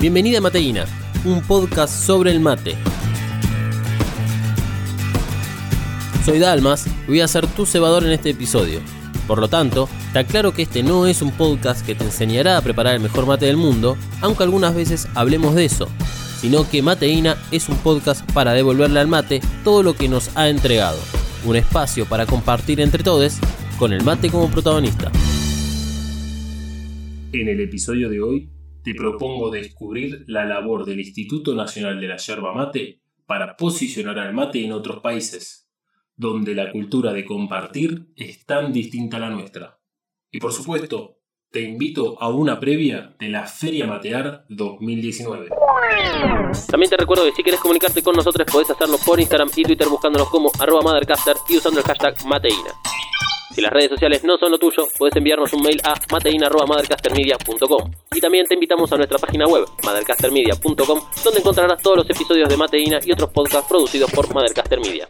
Bienvenida a Mateína, un podcast sobre el mate. Soy Dalmas y voy a ser tu cebador en este episodio. Por lo tanto, te aclaro que este no es un podcast que te enseñará a preparar el mejor mate del mundo, aunque algunas veces hablemos de eso, sino que Mateína es un podcast para devolverle al mate todo lo que nos ha entregado, un espacio para compartir entre todos con el mate como protagonista. En el episodio de hoy te propongo descubrir la labor del Instituto Nacional de la Yerba Mate para posicionar al mate en otros países, donde la cultura de compartir es tan distinta a la nuestra. Y por supuesto, te invito a una previa de la Feria Matear 2019. También te recuerdo que si quieres comunicarte con nosotros podés hacerlo por Instagram y Twitter buscándonos como arroba mothercaster y usando el hashtag mateína. Si las redes sociales no son lo tuyo, puedes enviarnos un mail a mateina.mothercastermedia.com y también te invitamos a nuestra página web, mothercastermedia.com, donde encontrarás todos los episodios de Mateina y otros podcasts producidos por Mothercaster Media.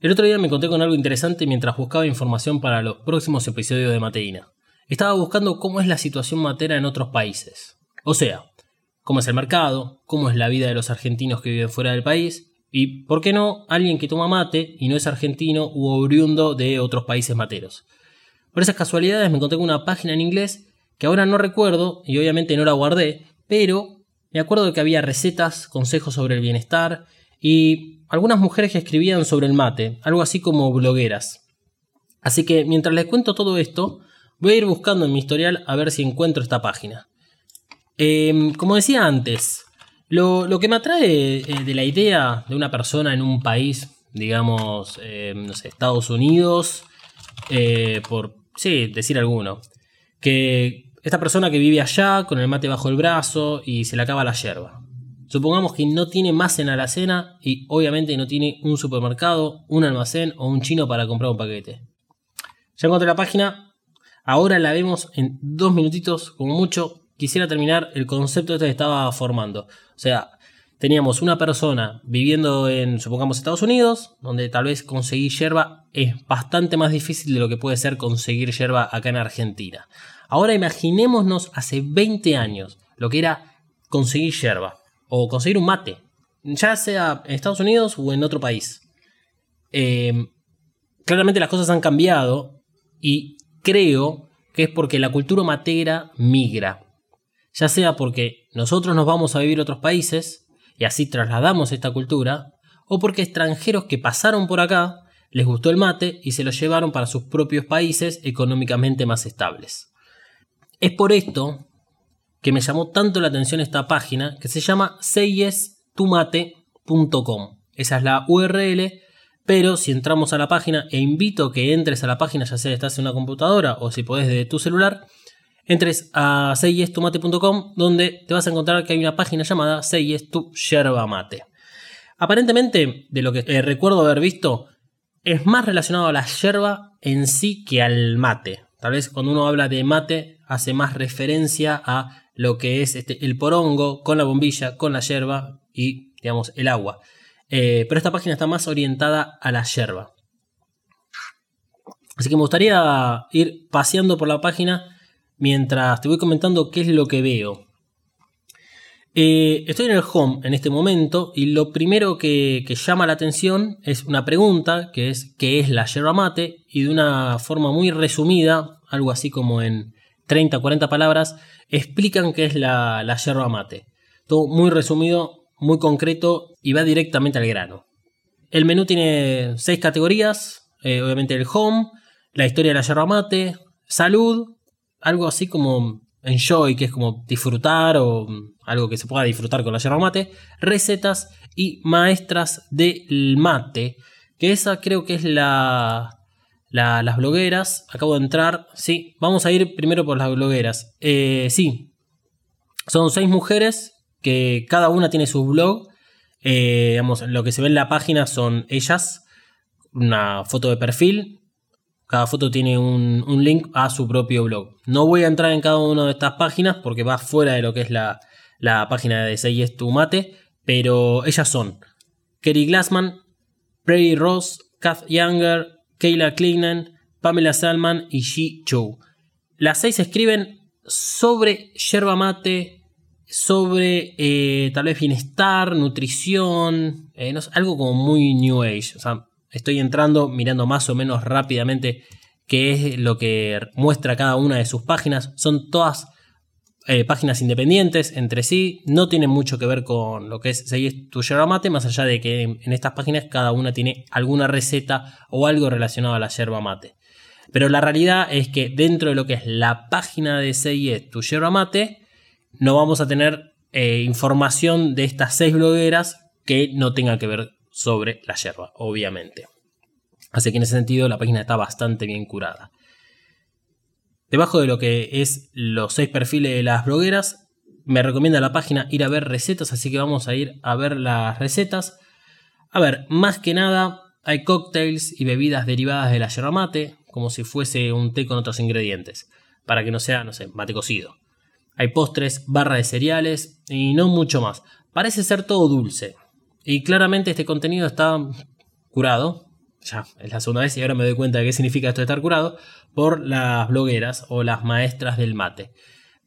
El otro día me encontré con algo interesante mientras buscaba información para los próximos episodios de Mateína. Estaba buscando cómo es la situación matera en otros países. O sea, cómo es el mercado, cómo es la vida de los argentinos que viven fuera del país y, ¿por qué no?, alguien que toma mate y no es argentino u oriundo de otros países materos. Por esas casualidades me encontré con una página en inglés que ahora no recuerdo y obviamente no la guardé, pero me acuerdo de que había recetas, consejos sobre el bienestar y algunas mujeres que escribían sobre el mate, algo así como blogueras. Así que mientras les cuento todo esto, voy a ir buscando en mi historial a ver si encuentro esta página. Em, como decía antes, lo, que me atrae eh, de la idea de una persona en un país, digamos, eh, no sé, Estados Unidos, eh, por, sí, decir alguno, que esta persona que vive allá con el mate bajo el brazo y se le acaba la yerba. Supongamos que no tiene más en la alacena y obviamente no tiene un supermercado, un almacén o un chino para comprar un paquete. Ya encontré la página, ahora la vemos en dos minutitos como mucho quisiera terminar el concepto este que estaba formando. O sea, teníamos una persona viviendo en, supongamos, Estados Unidos, donde tal vez conseguir yerba es bastante más difícil de lo que puede ser conseguir yerba acá en Argentina. Ahora imaginémonos hace 20 años lo que era conseguir yerba o conseguir un mate, ya sea en Estados Unidos o en otro país. Eh, claramente las cosas han cambiado y creo que es porque la cultura matera migra ya sea porque nosotros nos vamos a vivir a otros países y así trasladamos esta cultura, o porque extranjeros que pasaron por acá les gustó el mate y se lo llevaron para sus propios países económicamente más estables. Es por esto que me llamó tanto la atención esta página que se llama seyestumate.com. Esa es la URL, pero si entramos a la página e invito que entres a la página, ya sea estás en una computadora o si podés de tu celular, entres a seyestumate.com donde te vas a encontrar que hay una página llamada Seyes tu yerba mate. Aparentemente, de lo que eh, recuerdo haber visto, es más relacionado a la yerba en sí que al mate. Tal vez cuando uno habla de mate hace más referencia a lo que es este, el porongo con la bombilla, con la yerba y, digamos, el agua. Eh, pero esta página está más orientada a la yerba. Así que me gustaría ir paseando por la página mientras te voy comentando qué es lo que veo. Eh, estoy en el home en este momento y lo primero que, llama la atención es una pregunta que es ¿qué es la yerba mate? Y de una forma muy resumida, algo así como en 30 o 40 palabras, explican qué es la, yerba mate. Todo muy resumido, muy concreto y va directamente al grano. El menú tiene seis categorías, eh, obviamente el home, la historia de la yerba mate, salud, algo así como enjoy, que es como disfrutar o algo que se pueda disfrutar con la yerba mate, recetas y maestras del mate, que esa creo que es la, las blogueras. Acabo de entrar, sí, vamos a ir primero por las blogueras. Eh, sí, son seis mujeres que cada una tiene su blog. Eh, lo que se ve en la página son ellas, una foto de perfil, cada foto tiene un, link a su propio blog. No voy a entrar en cada una de estas páginas porque va fuera de lo que es la, página de Seyes Tu Mate, pero ellas son Kerry Glassman, Prairie Ross, Kath Younger, Kayla Klignan, Pamela Salman y Shi Chou. Las seis escriben sobre yerba mate, sobre eh, tal vez bienestar, nutrición, eh, algo como muy New Age. Estoy entrando mirando más o menos rápidamente qué es lo que muestra cada una de sus páginas. Son todas eh, páginas independientes entre sí, no tienen mucho que ver con lo que es seguir tu yerba mate, más allá de que en estas páginas cada una tiene alguna receta o algo relacionado a la yerba mate. Pero la realidad es que dentro de lo que es la página de CIE Tu Yerba Mate, no vamos a tener eh, información de estas seis blogueras que no tenga que ver sobre la yerba, obviamente. Así que en ese sentido la página está bastante bien curada. Debajo de lo que es los seis perfiles de las blogueras, me recomienda la página ir a ver recetas, así que vamos a ir a ver las recetas. A ver, más que nada hay cócteles y bebidas derivadas de la yerba mate, como si fuese un té con otros ingredientes, para que no sea, no sé, mate cocido. Hay postres, barra de cereales y no mucho más. Parece ser todo dulce. Y claramente este contenido está curado, ya es la segunda vez y ahora me doy cuenta de qué significa esto de estar curado, por las blogueras o las maestras del mate.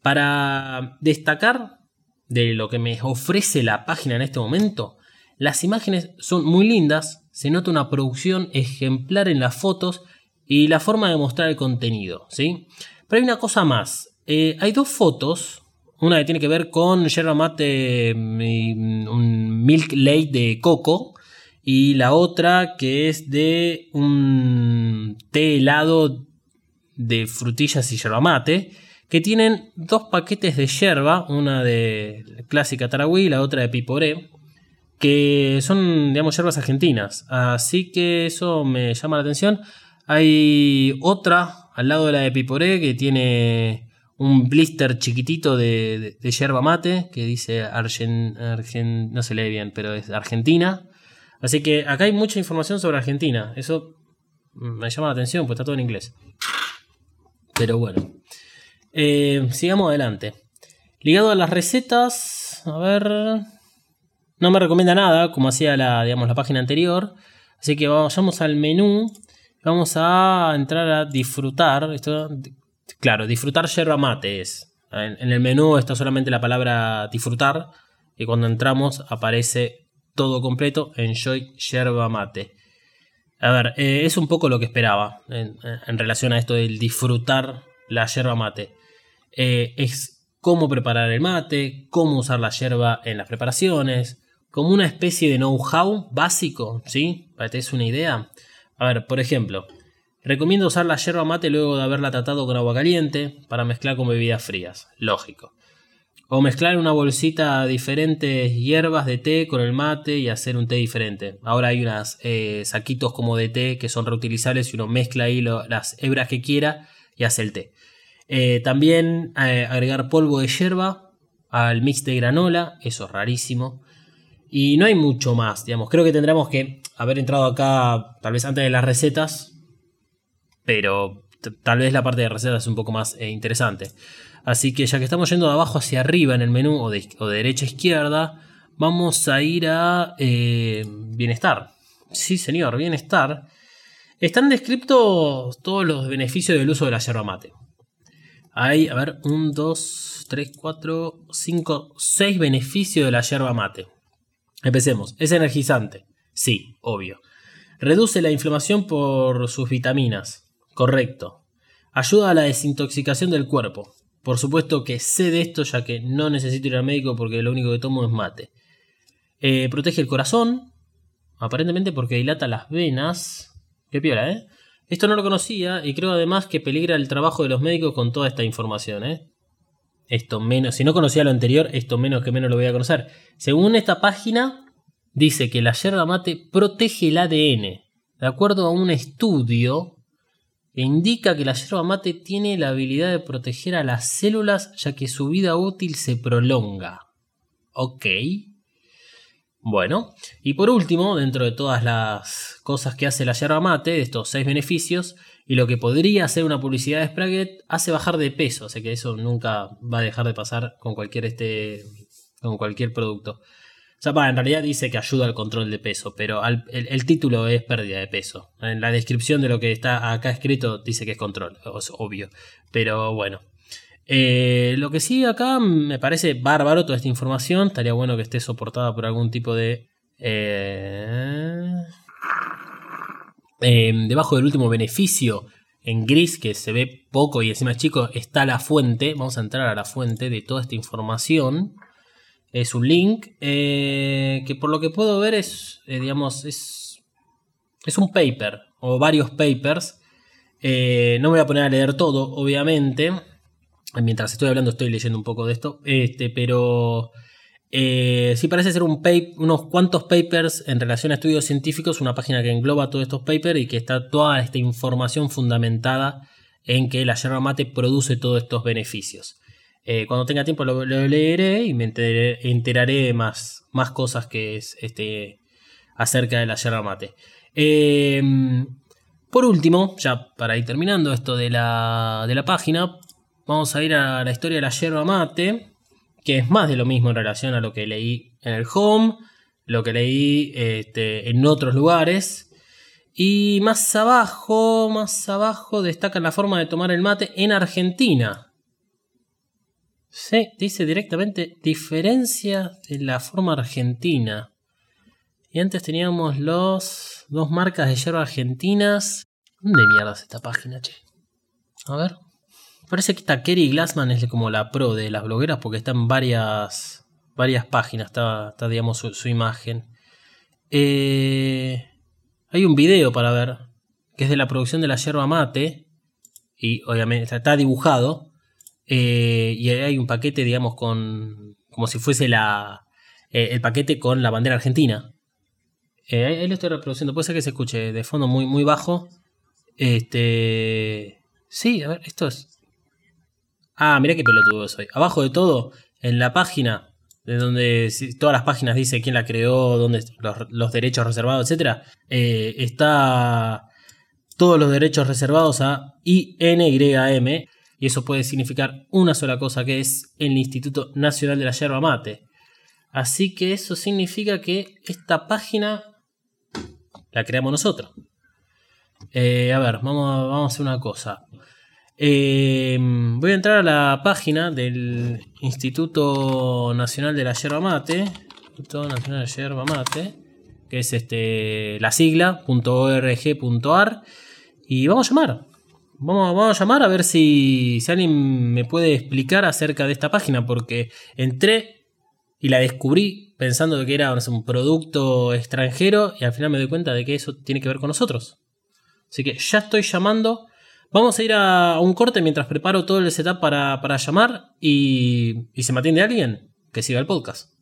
Para destacar de lo que me ofrece la página en este momento, las imágenes son muy lindas, se nota una producción ejemplar en las fotos y la forma de mostrar el contenido, ¿sí? Pero hay una cosa más, eh, hay dos fotos, una que tiene que ver con yerba mate, mm, un milk late de coco, y la otra que es de un té helado de frutillas y yerba mate, que tienen dos paquetes de yerba, una de clásica Tarahui y la otra de Piporé, que son, digamos, yerbas argentinas. Así que eso me llama la atención. Hay otra al lado de la de Piporé que tiene un blister chiquitito de, yerba mate que dice Argen, no se lee bien, pero es Argentina. Así que acá hay mucha información sobre Argentina. Eso me llama la atención, pues está todo en inglés. Pero bueno. Eh, sigamos adelante. Ligado a las recetas, a ver. No me recomienda nada, como hacía la, digamos, la página anterior. Así que vayamos al menú. Vamos a entrar a disfrutar. Esto, claro, disfrutar yerba mate es. En, el menú está solamente la palabra disfrutar. Y cuando entramos aparece todo completo, Enjoy Yerba Mate. A ver, eh, es un poco lo que esperaba en, relación a esto del disfrutar la yerba mate. Eh, es cómo preparar el mate, cómo usar la yerba en las preparaciones, como una especie de know-how básico, ¿sí? Para que te des una idea. A ver, por ejemplo, recomiendo usar la yerba mate luego de haberla tratado con agua caliente para mezclar con bebidas frías. Lógico. O mezclar una bolsita diferentes hierbas de té con el mate y hacer un té diferente. Ahora hay unos eh, saquitos como de té que son reutilizables y uno mezcla ahí las hebras que quiera y hace el té. Eh, también eh, agregar polvo de hierba al mix de granola, eso es rarísimo. Y no hay mucho más, digamos. Creo que tendremos que haber entrado acá tal vez antes de las recetas, pero tal vez la parte de recetas es un poco más interesante. Así que ya que estamos yendo de abajo hacia arriba en el menú o de, derecha a izquierda, vamos a ir a eh, bienestar. Sí, señor, bienestar. Están descritos todos los beneficios del uso de la yerba mate. Hay, a ver, 1, 2, 3, 4, 5, 6 beneficios de la yerba mate. Empecemos. Es energizante. Sí, obvio. Reduce la inflamación por sus vitaminas. Correcto. Ayuda a la desintoxicación del cuerpo. Por supuesto que sé de esto ya que no necesito ir al médico porque lo único que tomo es mate. Eh, protege el corazón, aparentemente porque dilata las venas. Qué piola, ¿eh? Esto no lo conocía y creo además que peligra el trabajo de los médicos con toda esta información, ¿eh? Esto menos, si no conocía lo anterior, esto menos que menos lo voy a conocer. Según esta página, dice que la yerba mate protege el ADN. De acuerdo a un estudio, indica que la yerba mate tiene la habilidad de proteger a las células ya que su vida útil se prolonga. Ok. Bueno, y por último, dentro de todas las cosas que hace la yerba mate, de estos seis beneficios, y lo que podría ser una publicidad de Sprague, hace bajar de peso, o sea que eso nunca va a dejar de pasar con cualquier, este, con cualquier producto. Sea, en realidad dice que ayuda al control de peso, pero el, título es pérdida de peso. En la descripción de lo que está acá escrito dice que es control, es obvio. Pero bueno. Eh, lo que sí acá me parece bárbaro toda esta información. Estaría bueno que esté soportada por algún tipo de... Eh, em, debajo del último beneficio, en gris, que se ve poco y encima chico, está la fuente. Vamos a entrar a la fuente de toda esta información. Es un link eh, que por lo que puedo ver es, digamos, es, es un paper o varios papers. no me voy a poner a leer todo, obviamente Mientras estoy hablando estoy leyendo un poco de esto, este, pero eh, sí parece ser un unos cuantos papers en relación a estudios científicos, una página que engloba todos estos papers y que está toda esta información fundamentada en que la yerba mate produce todos estos beneficios. Eh, cuando tenga tiempo lo, leeré y me enteraré, más, más cosas que es este, acerca de la yerba mate. Em, por último, ya para ir terminando esto de la, de la página, Vamos a ir a la historia de la yerba mate, que es más de lo mismo en relación a lo que leí en el home, lo que leí este, en otros lugares. Y más abajo, más abajo destacan la forma de tomar el mate en Argentina. Sí, dice directamente diferencia de la forma argentina. Y antes teníamos los dos marcas de yerba argentinas. ¿Dónde mierda es esta página, che? A ver. Parece que esta Kerry Glassman es como la pro de las blogueras porque está en varias, varias páginas, está, digamos, su, imagen. Eh, hay un video para ver, que es de la producción de la yerba mate, y obviamente está dibujado, eh, y hay un paquete, digamos, con como si fuese la, eh, el paquete con la bandera argentina. ahí lo estoy reproduciendo, puede ser que se escuche de fondo muy, muy bajo. Este... Sí, a ver, esto es Ah, mira qué pelotudo soy. Abajo de todo, en la página, de donde todas las páginas dice quién la creó, dónde los, derechos reservados, etc. Eh, está todos los derechos reservados a INYM. Y eso puede significar una sola cosa, que es el Instituto Nacional de la Yerba Mate. Así que eso significa que esta página la creamos nosotros. Eh, a ver, vamos, vamos a hacer una cosa. Em, voy a entrar a la página del Instituto Nacional de la Yerba Mate. Instituto Nacional de la Yerba Mate. Que es este, la sigla .org.ar. Y vamos a llamar. Vamos, a llamar a ver si, si alguien me puede explicar acerca de esta página. Porque entré y la descubrí pensando que era un producto extranjero. Y al final me doy cuenta de que eso tiene que ver con nosotros. Así que ya estoy llamando Vamos a ir a un corte mientras preparo todo el setup para, llamar y, y se me atiende alguien que siga el podcast.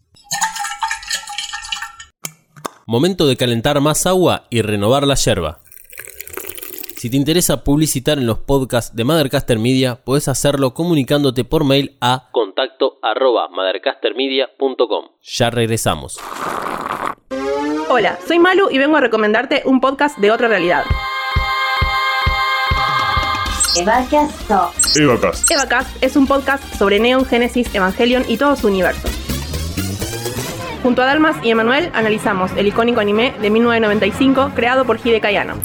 Momento de calentar más agua y renovar la yerba. Si te interesa publicitar en los podcasts de Mothercaster Media, puedes hacerlo comunicándote por mail a contacto arroba Ya regresamos. Hola, soy Malu y vengo a recomendarte un podcast de otra realidad. Evacast. Evacast. Evacast es un podcast sobre Neon, Genesis, Evangelion y todo su universo. Junto a Dalmas y Emanuel analizamos el icónico anime de 1995 creado por Hide Kayano.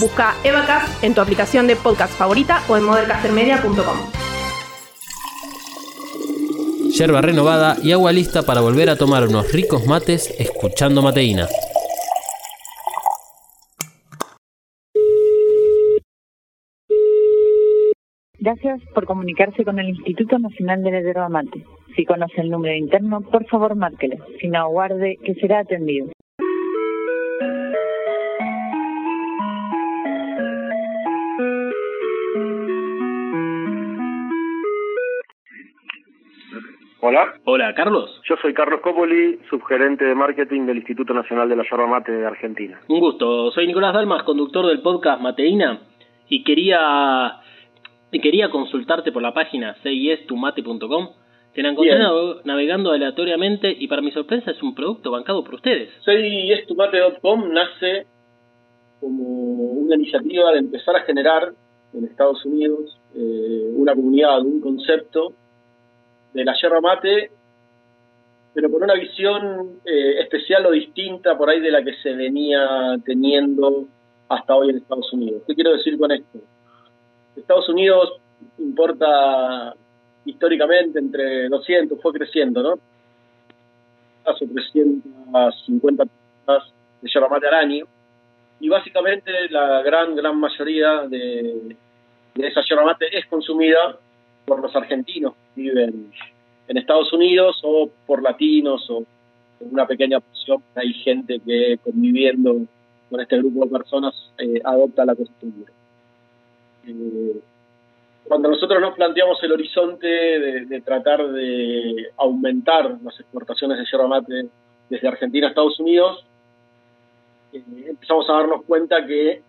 Busca Evacast en tu aplicación de podcast favorita o en modercastermedia.com. Yerba renovada y agua lista para volver a tomar unos ricos mates escuchando mateína. Gracias por comunicarse con el Instituto Nacional de la Mate. Si conoce el número interno, por favor márquelo. Si no, aguarde que será atendido. Hola. Hola, Carlos. Yo soy Carlos Copoli, subgerente de marketing del Instituto Nacional de la Yerba Mate de Argentina. Un gusto. Soy Nicolás Dalmas, conductor del podcast Mateína, y quería quería consultarte por la página cistumate.com. Te la encontré navegando aleatoriamente y para mi sorpresa es un producto bancado por ustedes. cistumate.com nace como una iniciativa de empezar a generar en Estados Unidos eh, una comunidad, un concepto de la yerba mate, pero con una visión eh, especial o distinta por ahí de la que se venía teniendo hasta hoy en Estados Unidos. ¿Qué quiero decir con esto? Estados Unidos importa históricamente entre 200, fue creciendo, ¿no? Hace 350 toneladas de yerba mate al año. Y básicamente la gran, gran mayoría de, de esa yerba mate es consumida por los argentinos que viven en Estados Unidos o por latinos o en una pequeña porción hay gente que conviviendo con este grupo de personas eh, adopta la costumbre. Eh, cuando nosotros nos planteamos el horizonte de, tratar de aumentar las exportaciones de yerba mate desde Argentina a Estados Unidos, eh, empezamos a darnos cuenta que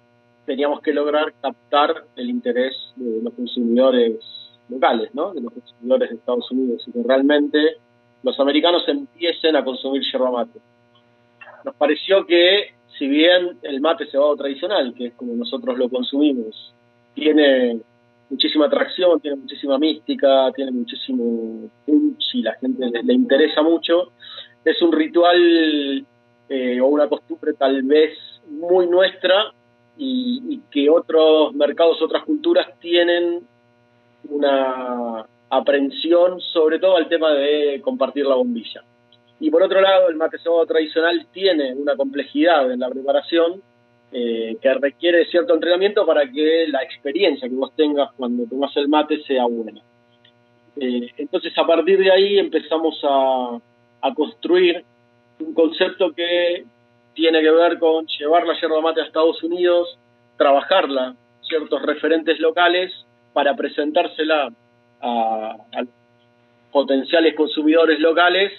teníamos que lograr captar el interés de los consumidores locales, ¿no? de los consumidores de Estados Unidos, y que realmente los americanos empiecen a consumir yerba mate. Nos pareció que, si bien el mate cebado tradicional, que es como nosotros lo consumimos, tiene muchísima atracción, tiene muchísima mística, tiene muchísimo y la gente le, interesa mucho, es un ritual eh, o una costumbre tal vez muy nuestra y que otros mercados, otras culturas tienen una aprensión sobre todo al tema de compartir la bombilla. Y por otro lado, el mate cebado tradicional tiene una complejidad en la preparación eh, que requiere cierto entrenamiento para que la experiencia que vos tengas cuando tomas el mate sea buena. Eh, entonces, a partir de ahí empezamos a, a construir un concepto que tiene que ver con llevar la yerba mate a Estados Unidos, trabajarla, ciertos referentes locales para presentársela a, potenciales consumidores locales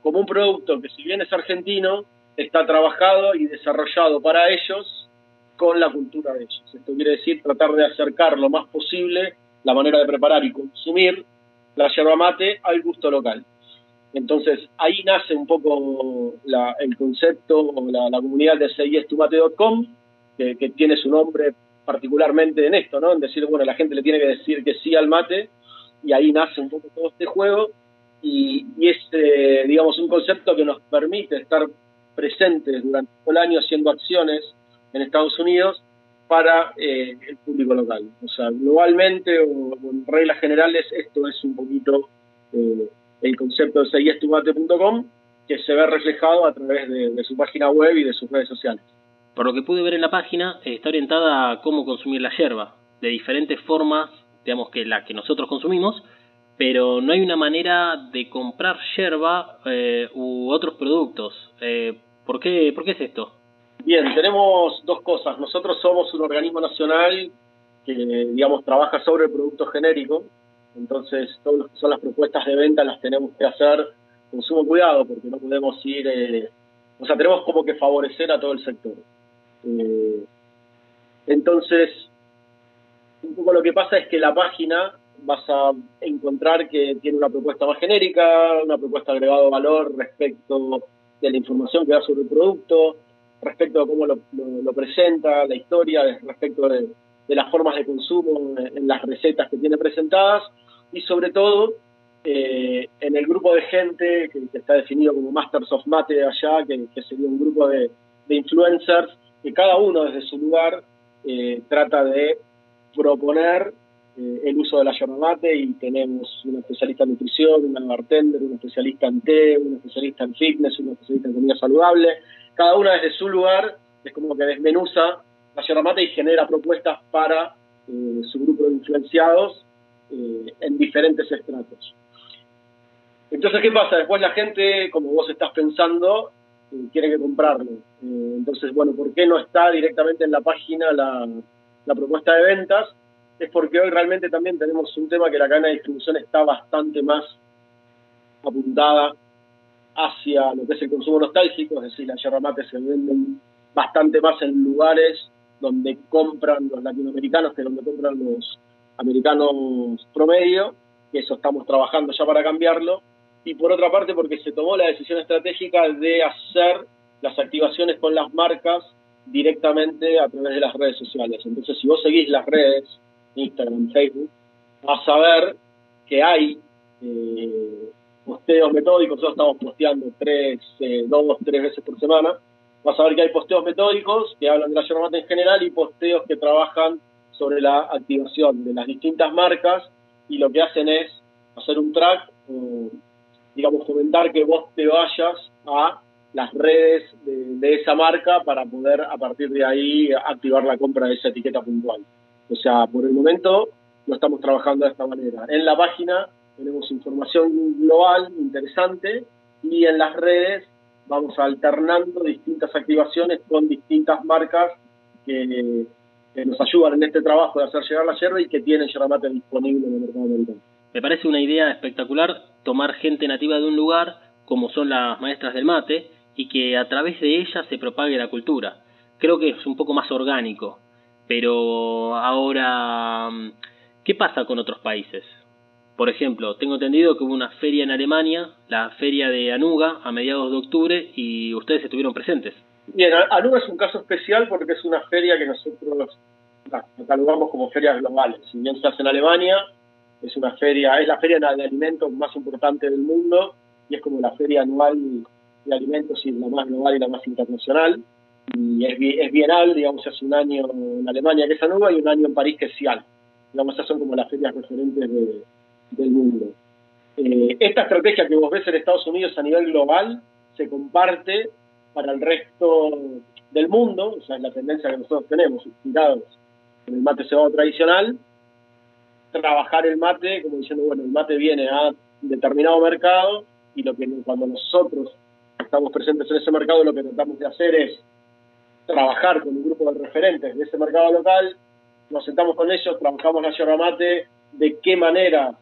como un producto que si bien es argentino, está trabajado y desarrollado para ellos con la cultura de ellos. Esto quiere decir tratar de acercar lo más posible la manera de preparar y consumir la yerba mate al gusto local. Entonces ahí nace un poco el concepto o la, comunidad de seiyestumate.com, que, que tiene su nombre particularmente en esto, ¿no? En decir, bueno, la gente le tiene que decir que sí al mate y ahí nace un poco todo este juego y, es, eh, digamos, un concepto que nos permite estar presentes durante todo el año haciendo acciones en Estados Unidos para eh, el público local. O sea, globalmente o, en reglas generales, esto es un poquito eh, el concepto de seguiestumate.com que se ve reflejado a través de, de, su página web y de sus redes sociales. Por lo que pude ver en la página, está orientada a cómo consumir la hierba, de diferentes formas digamos que la que nosotros consumimos, pero no hay una manera de comprar yerba eh, u otros productos. Eh, ¿por, qué, ¿Por qué es esto? Bien, tenemos dos cosas. Nosotros somos un organismo nacional que, digamos, trabaja sobre el producto genérico. Entonces, todas lo que son las propuestas de venta las tenemos que hacer con sumo cuidado porque no podemos ir... Eh, o sea, tenemos como que favorecer a todo el sector. Eh, entonces, un poco lo que pasa es que la página vas a encontrar que tiene una propuesta más genérica, una propuesta agregado de valor respecto de la información que da sobre el producto, respecto a cómo lo, presenta, la historia, respecto de, las formas de consumo en las recetas que tiene presentadas y sobre todo eh, en el grupo de gente que, está definido como Masters of Mate allá, que, sería un grupo de, influencers que cada uno desde su lugar eh, trata de proponer eh, el uso de la yerba y tenemos una especialista en nutrición, una bartender, un especialista en té, un especialista en fitness, un especialista en comida saludable. Cada una desde su lugar es como que desmenuza la yerba y genera propuestas para eh, su grupo de influenciados en diferentes estratos. Entonces, ¿qué pasa? Después la gente, como vos estás pensando, quiere que comprarlo. entonces, bueno, ¿por qué no está directamente en la página la, la propuesta de ventas, es porque hoy realmente también tenemos un tema que la cadena de distribución está bastante más apuntada hacia lo que es el consumo nostálgico, es decir, las yerba mate se venden bastante más en lugares donde compran los latinoamericanos que donde compran los americanos promedio, que eso estamos trabajando ya para cambiarlo, y por otra parte porque se tomó la decisión estratégica de hacer las activaciones con las marcas directamente a través de las redes sociales. Entonces, si vos seguís las redes, Instagram, Facebook, vas a ver que hay eh, posteos metódicos, nosotros estamos posteando tres, eh, dos, tres veces por semana, vas a ver que hay posteos metódicos que hablan de la yerba en general y posteos que trabajan sobre la activación de las distintas marcas y lo que hacen es hacer un track, digamos, comentar que vos te vayas a las redes de, esa marca para poder a partir de ahí activar la compra de esa etiqueta puntual. O sea, por el momento lo estamos trabajando de esta manera. En la página tenemos información global interesante y en las redes vamos alternando distintas activaciones con distintas marcas que, nos ayudan en este trabajo de hacer llegar la yerba y que tienen yerba mate disponible en el mercado americano. Me parece una idea espectacular tomar gente nativa de un lugar, como son las maestras del mate, y que a través de ellas se propague la cultura. Creo que es un poco más orgánico, pero ahora, ¿qué pasa con otros países? Por ejemplo, tengo entendido que hubo una feria en Alemania, la feria de Anuga, a mediados de octubre, y ustedes estuvieron presentes. Bien, Anuga es un caso especial porque es una feria que nosotros catalogamos como ferias globales. Si bien se en Alemania, es una feria, es la feria de alimentos más importante del mundo y es como la feria anual de alimentos y la más global y la más internacional. Y es, es bienal, digamos, hace un año en Alemania que es Anuga y un año en París que es Cial. Digamos, esas son como las ferias referentes de, del mundo. Eh, esta estrategia que vos ves en Estados Unidos a nivel global se comparte para el resto del mundo, o sea, es la tendencia que nosotros tenemos, inspirados en el mate cebado tradicional, trabajar el mate como diciendo, bueno, el mate viene a determinado mercado y lo que cuando nosotros estamos presentes en ese mercado lo que tratamos de hacer es trabajar con un grupo de referentes de ese mercado local, nos sentamos con ellos, trabajamos la yerba mate, de qué manera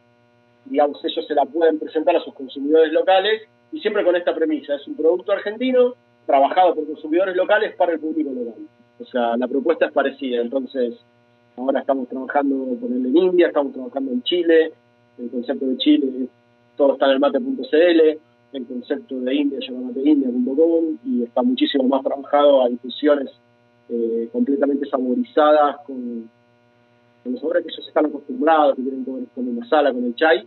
digamos, ellos se la pueden presentar a sus consumidores locales y siempre con esta premisa, es un producto argentino trabajado por consumidores locales para el público local. O sea, la propuesta es parecida, entonces ahora estamos trabajando con él en India, estamos trabajando en Chile, el concepto de Chile todo está en el mate.cl, el concepto de India llama mateindia.com y está muchísimo más trabajado. A difusiones eh, completamente saborizadas con, con los sabores que ellos están acostumbrados, que tienen ver con una sala, con el chai,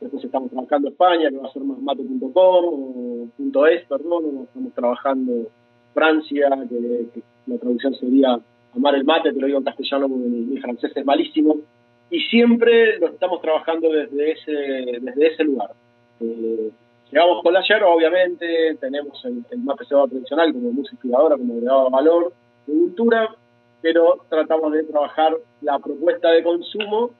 Después estamos trabajando España, que va a ser más mate.com o .es, perdón, estamos trabajando Francia, que, la traducción sería amar el mate, te lo digo en castellano mi, francés es malísimo, y siempre lo estamos trabajando desde ese, desde ese lugar. Eh, llegamos con la yerba, obviamente, tenemos el, mate cebado tradicional como música inspiradora, como agregado valor de cultura, pero tratamos de trabajar la propuesta de consumo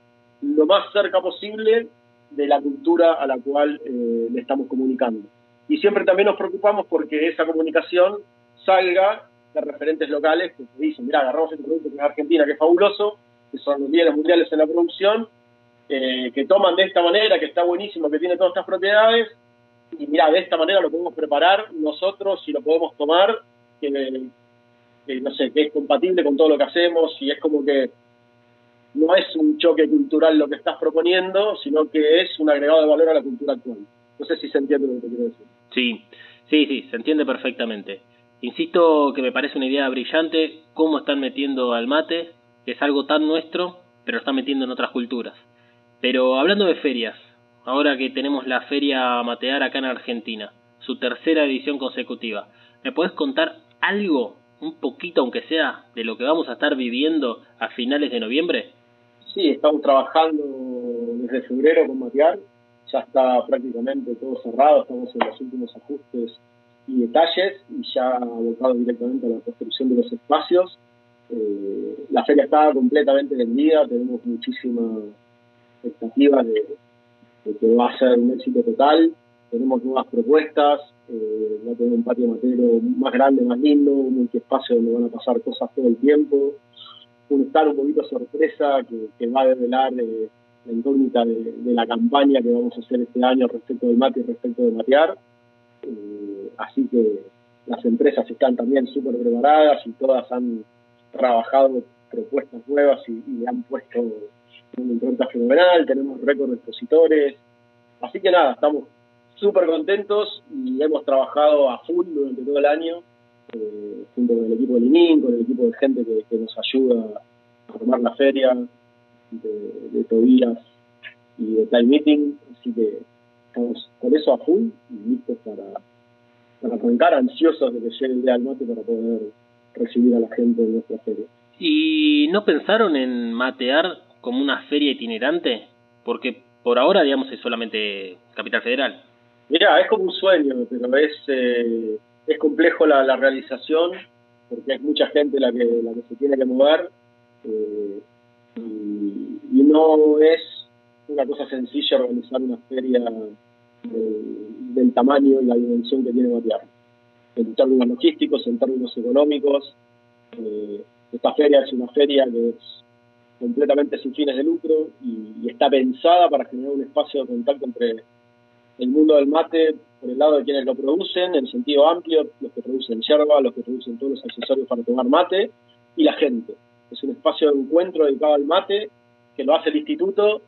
lo más cerca posible de la cultura a la cual eh, le estamos comunicando. Y siempre también nos preocupamos porque esa comunicación salga de referentes locales que dicen, mira, agarramos este producto que es Argentina, que es fabuloso, que son los líderes mundiales en la producción, eh, que toman de esta manera, que está buenísimo, que tiene todas estas propiedades, y mira, de esta manera lo podemos preparar nosotros y lo podemos tomar, que, no sé, que es compatible con todo lo que hacemos y es como que no es un choque cultural lo que estás proponiendo, sino que es un agregado de valor a la cultura actual. No sé si se entiende lo que te quiero decir. Sí, sí, sí, se entiende perfectamente. Insisto que me parece una idea brillante cómo están metiendo al mate, que es algo tan nuestro, pero están metiendo en otras culturas. Pero hablando de ferias, ahora que tenemos la feria Matear acá en Argentina, su tercera edición consecutiva, ¿me puedes contar algo, un poquito aunque sea, de lo que vamos a estar viviendo a finales de noviembre? Sí, estamos trabajando desde febrero con Matear, ya está prácticamente todo cerrado, estamos en los últimos ajustes y detalles y ya abocado directamente a la construcción de los espacios. Eh, la feria está completamente vendida, tenemos muchísimas expectativas de, que va a ser un éxito total. Tenemos nuevas propuestas, eh, va a tener un patio matero más grande, más lindo, un multiespacio donde van a pasar cosas todo el tiempo un estar un poquito sorpresa que, va a develar eh, la incógnita de, la campaña que vamos a hacer este año respecto del mate y respecto de matear. Eh, así que las empresas están también súper preparadas y todas han trabajado propuestas nuevas y, y han puesto una impronta fenomenal, tenemos récord de expositores. Así que nada, estamos súper contentos y hemos trabajado a full durante todo el año eh, junto con el equipo de Linín, con el equipo de gente que, nos ayuda a formar la feria, de, de y de Time Meeting, así que estamos con eso a full y listos para, para arrancar, ansiosos de que llegue el día del mate para poder recibir a la gente de nuestra feria. ¿Y no pensaron en matear como una feria itinerante? Porque por ahora, digamos, es solamente Capital Federal. Mira, es como un sueño, pero es, eh, es complejo la, la, realización porque hay mucha gente la que, la que se tiene que mover eh, y, y, no es una cosa sencilla organizar una feria del tamaño y la dimensión que tiene Matear. En términos logísticos, en términos económicos, eh, esta feria es una feria que es completamente sin fines de lucro y, y, está pensada para generar un espacio de contacto entre el mundo del mate por el lado de quienes lo producen, en sentido amplio, los que producen yerba, los que producen todos los accesorios para tomar mate, y la gente. Es un espacio de encuentro dedicado al mate que lo hace el instituto,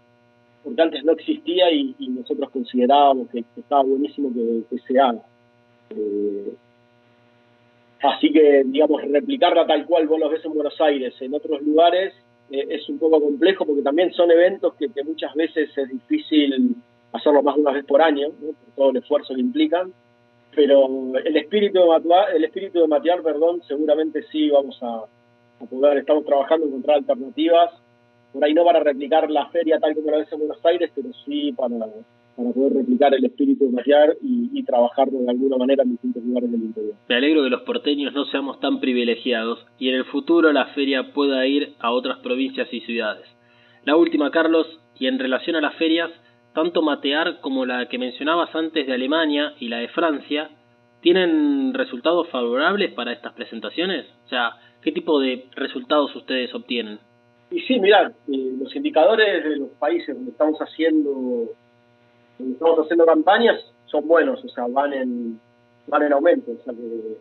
porque antes no existía y, y nosotros considerábamos que, estaba buenísimo que, que se haga. Eh, así que, digamos, replicarla tal cual vos los ves en Buenos Aires, en otros lugares, eh, es un poco complejo porque también son eventos que, que muchas veces es difícil hacerlo más de una vez por año, ¿no? por todo el esfuerzo que implican, pero el espíritu de matear, el espíritu de matear perdón, seguramente sí vamos a, a, poder, estamos trabajando en encontrar alternativas, por ahí no para replicar la feria tal como la ves en Buenos Aires, pero sí para, para poder replicar el espíritu matear y, y trabajarlo de alguna manera en distintos lugares del interior. Me alegro que los porteños no seamos tan privilegiados y en el futuro la feria pueda ir a otras provincias y ciudades. La última, Carlos, y en relación a las ferias, tanto Matear como la que mencionabas antes de Alemania y la de Francia, ¿tienen resultados favorables para estas presentaciones? O sea, ¿qué tipo de resultados ustedes obtienen? Y sí, mirad, eh, los indicadores de los países donde estamos haciendo donde estamos haciendo campañas son buenos, o sea, van en van en aumento, o sea que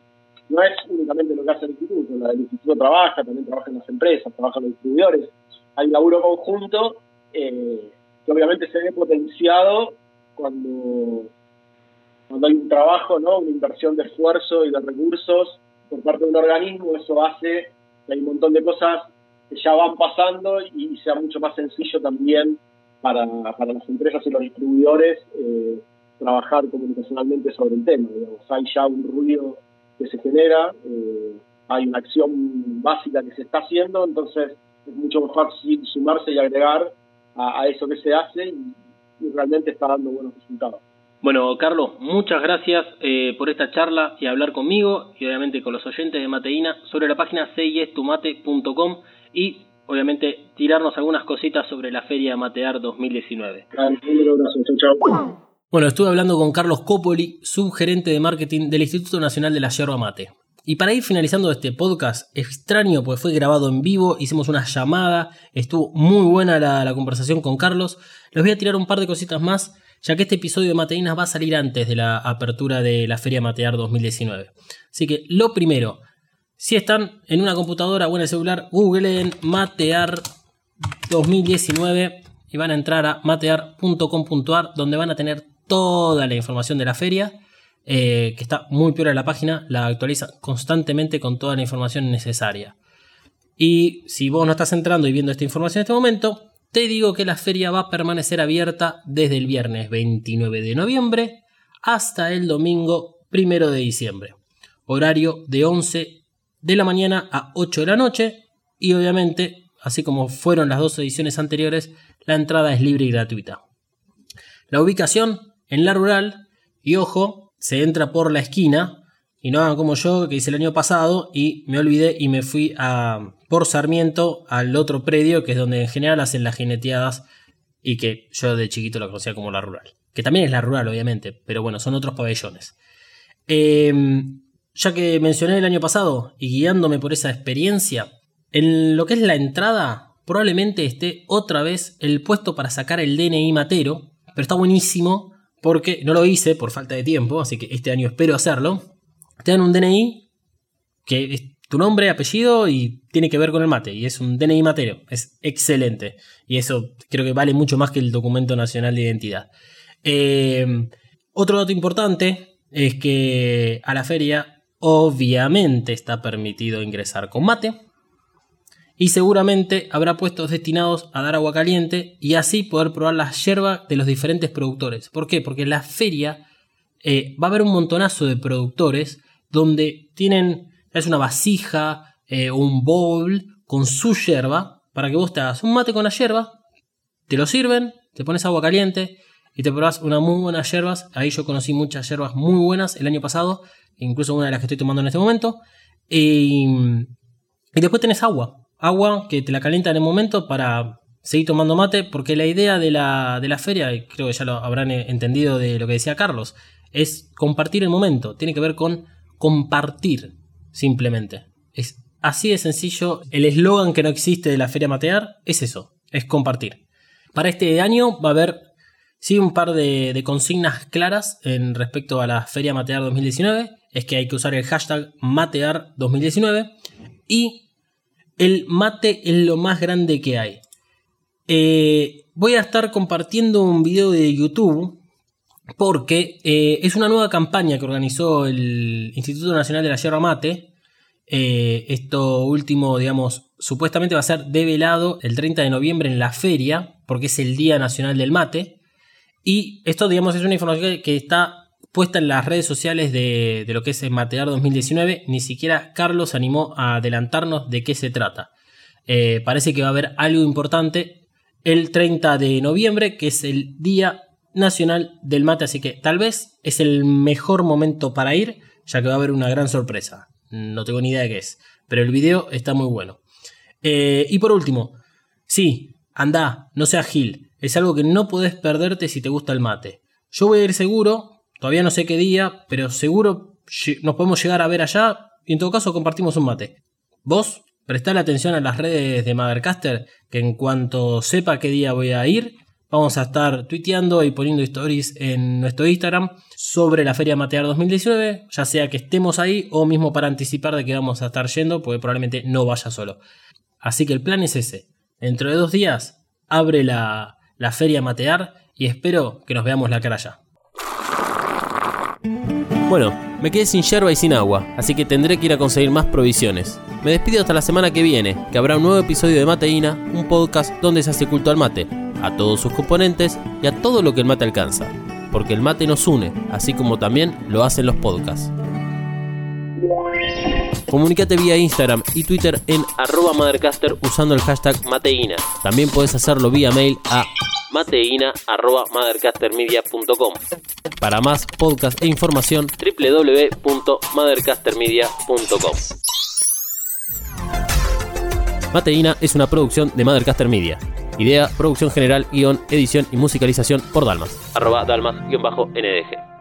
no es únicamente lo que hace el instituto, del instituto trabaja, también trabajan las empresas, trabajan los distribuidores, hay un laburo conjunto eh, que obviamente se ve potenciado cuando, cuando hay un trabajo, ¿no? una inversión de esfuerzo y de recursos por parte de un organismo, eso hace que hay un montón de cosas ya van pasando y, sea mucho más sencillo también para, para las empresas y los distribuidores eh, trabajar comunicacionalmente sobre el tema. Hay ya un ruido que se genera, eh, hay una acción básica que se está haciendo, entonces es mucho más fácil sumarse y agregar a, eso que se hace y, realmente está dando buenos resultados. Bueno, Carlos, muchas gracias eh, por esta charla y hablar conmigo y obviamente con los oyentes de Mateína sobre la página seyestumate.com y obviamente tirarnos algunas cositas sobre la Feria Matear 2019. Un abrazo, chau, chau. Bueno, estuve hablando con Carlos Copoli, subgerente de marketing del Instituto Nacional de la Yerba Mate. Y para ir finalizando este podcast, extraño, pues fue grabado en vivo, hicimos una llamada, estuvo muy buena la, la, conversación con Carlos. Les voy a tirar un par de cositas más, ya que este episodio de Mateínas va a salir antes de la apertura de la Feria Matear 2019. Así que lo primero, si están en una computadora o en el celular, googleen Matear 2019 y van a entrar a matear.com.ar donde van a tener toda la información de la feria eh, que está muy peor en la página, la actualiza constantemente con toda la información necesaria. Y si vos no estás entrando y viendo esta información en este momento, te digo que la feria va a permanecer abierta desde el viernes 29 de noviembre hasta el domingo 1 de diciembre. Horario de 11 de la mañana a 8 de la noche y obviamente, así como fueron las dos ediciones anteriores, la entrada es libre y gratuita. La ubicación en la rural y ojo, se entra por la esquina y no hagan como yo que hice el año pasado y me olvidé y me fui a por Sarmiento al otro predio que es donde en general hacen las jineteadas y que yo de chiquito lo conocía como la rural. Que también es la rural, obviamente, pero bueno, son otros pabellones. Eh, ya que mencioné el año pasado y guiándome por esa experiencia, en lo que es la entrada, probablemente esté otra vez el puesto para sacar el DNI matero, pero está buenísimo porque no lo hice por falta de tiempo, así que este año espero hacerlo. Te dan un DNI que es tu nombre, apellido y tiene que ver con el mate, y es un DNI matero, es excelente, y eso creo que vale mucho más que el documento nacional de identidad. Eh, otro dato importante es que a la feria obviamente está permitido ingresar con mate, y seguramente habrá puestos destinados a dar agua caliente y así poder probar la yerba de los diferentes productores. ¿Por qué? Porque en la feria eh, va a haber un montonazo de productores donde tienen, es una vasija eh, un bowl con su yerba para que vos te hagas un mate con la yerba, te lo sirven, te pones agua caliente y te probás unas muy buenas yerbas. Ahí yo conocí muchas yerbas muy buenas el año pasado, incluso una de las que estoy tomando en este momento. Y, y después tenés agua, agua que te la calienta en el momento para seguir tomando mate, porque la idea de la, de la feria, y creo que ya lo habrán entendido de lo que decía Carlos, es compartir el momento, tiene que ver con compartir simplemente. Es así de sencillo, el eslogan que no existe de la feria matear es eso, es compartir. Para este año va a haber sí un par de, consignas claras en respecto a la feria matear 2019, es que hay que usar el hashtag matear 2019 y el mate es lo más grande que hay. Eh, voy a estar compartiendo un video de YouTube porque eh, es una nueva campaña que organizó el Instituto Nacional de la Yerba Mate. Eh, esto último, digamos, supuestamente va a ser develado el 30 de noviembre en la feria, porque es el Día Nacional del Mate. Y esto, digamos, es una información que está puesta en las redes sociales de, de lo que es el Matear 2019. Ni siquiera Carlos animó a adelantarnos de qué se trata. parece que va a haber algo importante el 30 de noviembre, que es el Día Nacional del Mate, así que tal vez es el mejor momento para ir, ya que va a haber una gran sorpresa. No tengo ni idea de qué es, pero el video está muy bueno. Eh, y por último, sí, anda, no seas gil, es algo que no podés perderte si te gusta el mate. Yo voy a ir seguro, todavía no sé qué día, pero seguro nos podemos llegar a ver allá y en todo caso compartimos un mate. ¿Vos? Prestale atención a las redes de Mothercaster, que en cuanto sepa qué día voy a ir, vamos a estar tuiteando y poniendo stories en nuestro Instagram sobre la Feria Matear 2019, ya sea que estemos ahí o mismo para anticipar de que vamos a estar yendo, porque probablemente no vaya solo. Así que el plan es ese. Dentro de dos días abre la, la Feria Matear y espero que nos veamos la cara allá. Bueno, me quedé sin yerba y sin agua, así que tendré que ir a conseguir más provisiones. Me despido hasta la semana que viene, que habrá un nuevo episodio de Mateína, un podcast donde se hace culto al mate, a todos sus componentes y a todo lo que el mate alcanza. Porque el mate nos une, así como también lo hacen los podcasts. Comunicate vía Instagram y Twitter en arroba Mothercaster usando el hashtag Mateína. También puedes hacerlo vía mail a mateina.mothercastermedia.com. Para más podcast e información, www.mothercastermedia.com. Mateína es una producción de Mothercaster Media. Idea, producción general, guion, edición y musicalización por Dalmas. Arroba Dalmas-NDG.